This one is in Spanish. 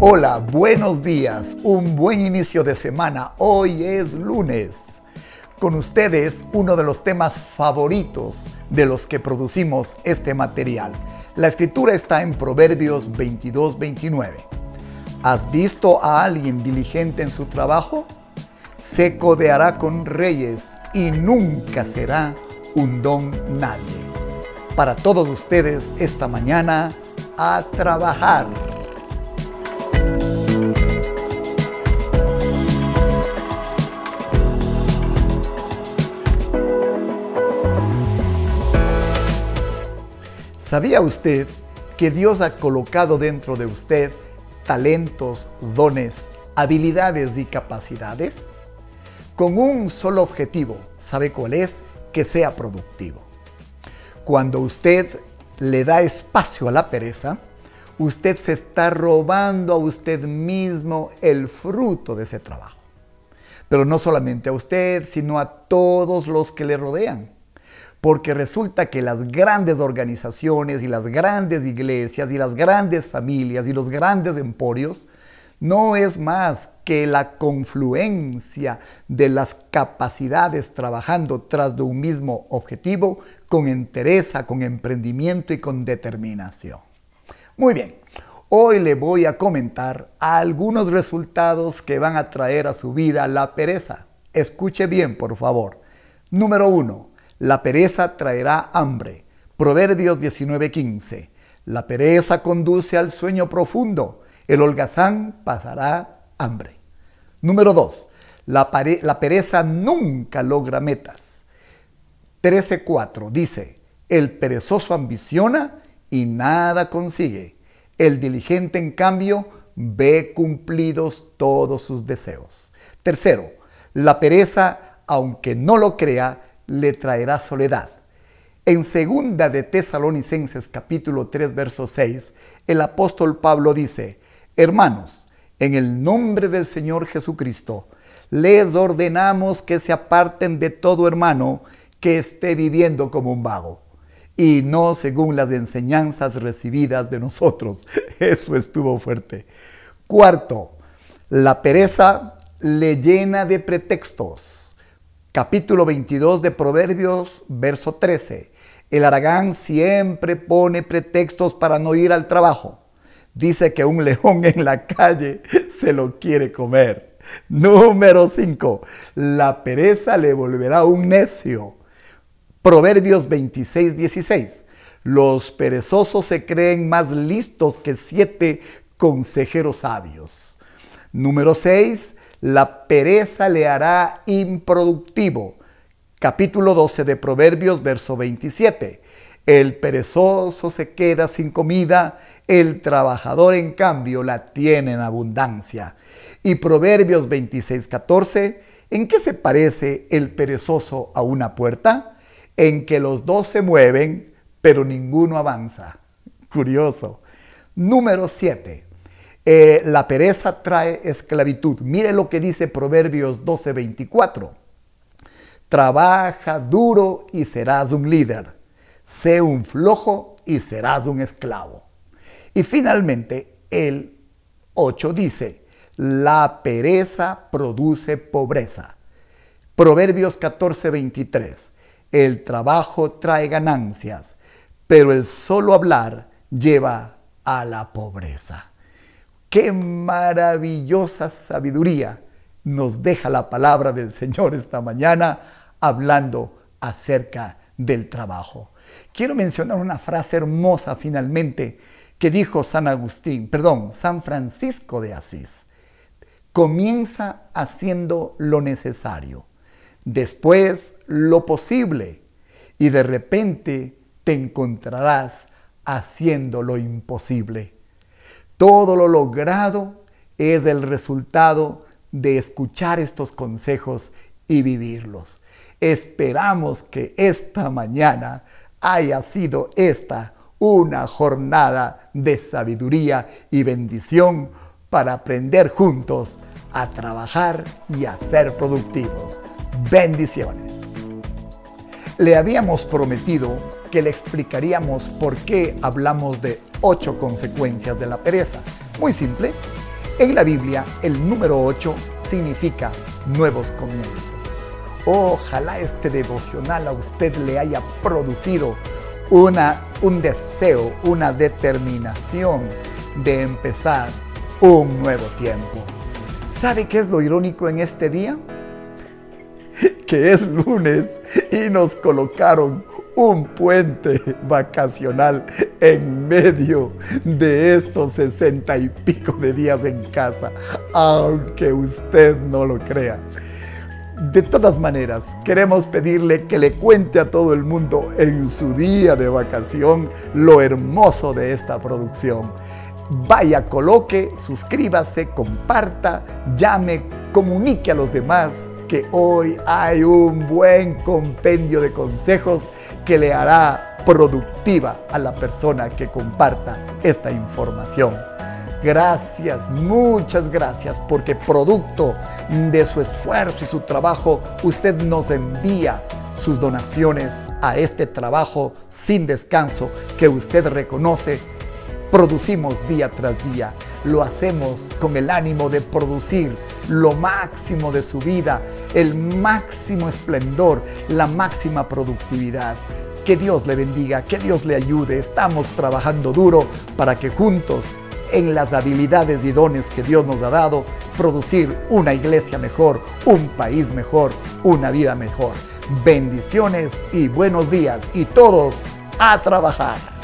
Hola, buenos días, un buen inicio de semana. Hoy es lunes. Con ustedes uno de los temas favoritos de los que producimos este material. La escritura está en Proverbios 22-29. ¿Has visto a alguien diligente en su trabajo? Se codeará con reyes y nunca será un don nadie. Para todos ustedes esta mañana, a trabajar. ¿Sabía usted que Dios ha colocado dentro de usted talentos, dones, habilidades y capacidades? Con un solo objetivo, ¿sabe cuál es? Que sea productivo. Cuando usted le da espacio a la pereza, usted se está robando a usted mismo el fruto de ese trabajo. Pero no solamente a usted, sino a todos los que le rodean porque resulta que las grandes organizaciones y las grandes iglesias y las grandes familias y los grandes emporios no es más que la confluencia de las capacidades trabajando tras de un mismo objetivo con entereza, con emprendimiento y con determinación. Muy bien, hoy le voy a comentar algunos resultados que van a traer a su vida la pereza. Escuche bien, por favor. Número uno, la pereza traerá hambre. Proverbios 19:15. La pereza conduce al sueño profundo. El holgazán pasará hambre. Número 2. La, la, pereza nunca logra metas. 13:4 dice, el perezoso ambiciona y nada consigue. El diligente, en cambio, ve cumplidos todos sus deseos. Tercero, la pereza, aunque no lo crea, le traerá soledad. En segunda de Tesalonicenses capítulo 3 verso 6, el apóstol Pablo dice, Hermanos, en el nombre del Señor Jesucristo, les ordenamos que se aparten de todo hermano que esté viviendo como un vago y no según las enseñanzas recibidas de nosotros. Eso estuvo fuerte. Cuarto, la pereza le llena de pretextos capítulo 22 de Proverbios, verso 13. El aragán siempre pone pretextos para no ir al trabajo. Dice que un león en la calle se lo quiere comer. Número 5. La pereza le volverá un necio. Proverbios 26, 16. Los perezosos se creen más listos que siete consejeros sabios. Número 6 la pereza le hará improductivo. Capítulo 12 de Proverbios, verso 27. El perezoso se queda sin comida, el trabajador en cambio la tiene en abundancia. Y Proverbios 26, 14. ¿En qué se parece el perezoso a una puerta? En que los dos se mueven, pero ninguno avanza. Curioso. Número 7. Eh, la pereza trae esclavitud. Mire lo que dice Proverbios 12:24. Trabaja duro y serás un líder. Sé un flojo y serás un esclavo. Y finalmente el 8 dice, la pereza produce pobreza. Proverbios 14:23. El trabajo trae ganancias, pero el solo hablar lleva a la pobreza. Qué maravillosa sabiduría nos deja la palabra del Señor esta mañana hablando acerca del trabajo. Quiero mencionar una frase hermosa finalmente que dijo San Agustín, perdón, San Francisco de Asís. Comienza haciendo lo necesario, después lo posible y de repente te encontrarás haciendo lo imposible. Todo lo logrado es el resultado de escuchar estos consejos y vivirlos. Esperamos que esta mañana haya sido esta una jornada de sabiduría y bendición para aprender juntos a trabajar y a ser productivos. Bendiciones. Le habíamos prometido que le explicaríamos por qué hablamos de ocho consecuencias de la pereza. Muy simple, En la Biblia, el número 8 significa nuevos comienzos. Ojalá este devocional a usted le haya producido una, un deseo, una determinación de empezar un nuevo tiempo. ¿Sabe qué es lo irónico en este día? Que es lunes y nos colocaron un puente vacacional en medio de estos sesenta y pico de días en casa, aunque usted no lo crea. De todas maneras, queremos pedirle que le cuente a todo el mundo en su día de vacación lo hermoso de esta producción. Vaya, coloque, suscríbase, comparta, llame, comunique a los demás que hoy hay un buen compendio de consejos que le hará productiva a la persona que comparta esta información. Gracias, muchas gracias, porque producto de su esfuerzo y su trabajo, usted nos envía sus donaciones a este trabajo sin descanso que usted reconoce. Producimos día tras día, lo hacemos con el ánimo de producir lo máximo de su vida, el máximo esplendor, la máxima productividad. Que Dios le bendiga, que Dios le ayude. Estamos trabajando duro para que juntos en las habilidades y dones que Dios nos ha dado, producir una iglesia mejor, un país mejor, una vida mejor. Bendiciones y buenos días y todos a trabajar.